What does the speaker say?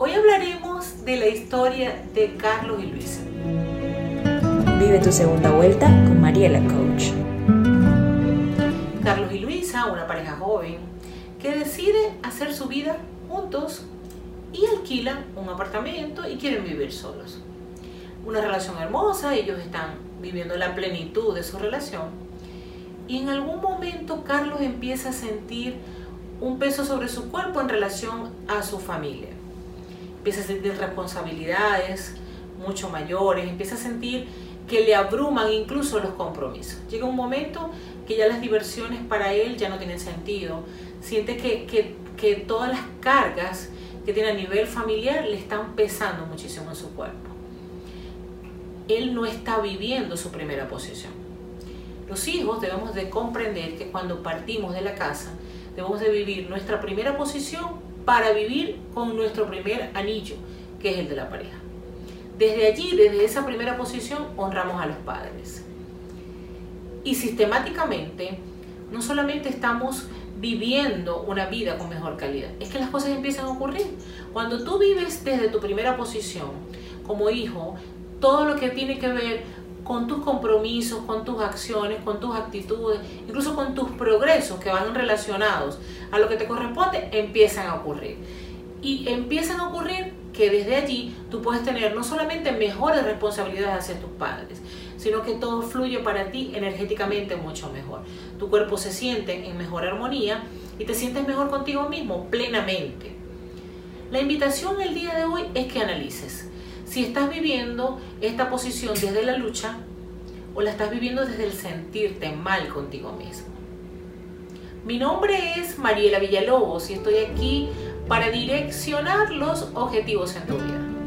Hoy hablaremos de la historia de Carlos y Luisa. Vive tu segunda vuelta con Mariela Coach. Carlos y Luisa, una pareja joven, que decide hacer su vida juntos y alquilan un apartamento y quieren vivir solos. Una relación hermosa, ellos están viviendo la plenitud de su relación. Y en algún momento Carlos empieza a sentir un peso sobre su cuerpo en relación a su familia empieza a sentir responsabilidades mucho mayores, empieza a sentir que le abruman incluso los compromisos. Llega un momento que ya las diversiones para él ya no tienen sentido, siente que, que, que todas las cargas que tiene a nivel familiar le están pesando muchísimo en su cuerpo. Él no está viviendo su primera posición. Los hijos debemos de comprender que cuando partimos de la casa, debemos de vivir nuestra primera posición para vivir con nuestro primer anillo, que es el de la pareja. Desde allí, desde esa primera posición, honramos a los padres. Y sistemáticamente, no solamente estamos viviendo una vida con mejor calidad, es que las cosas empiezan a ocurrir. Cuando tú vives desde tu primera posición como hijo, todo lo que tiene que ver con tus compromisos, con tus acciones, con tus actitudes, incluso con tus progresos que van relacionados a lo que te corresponde, empiezan a ocurrir. Y empiezan a ocurrir que desde allí tú puedes tener no solamente mejores responsabilidades hacia tus padres, sino que todo fluye para ti energéticamente mucho mejor. Tu cuerpo se siente en mejor armonía y te sientes mejor contigo mismo plenamente. La invitación el día de hoy es que analices si estás viviendo esta posición desde la lucha o la estás viviendo desde el sentirte mal contigo mismo. Mi nombre es Mariela Villalobos y estoy aquí para direccionar los objetivos en tu vida.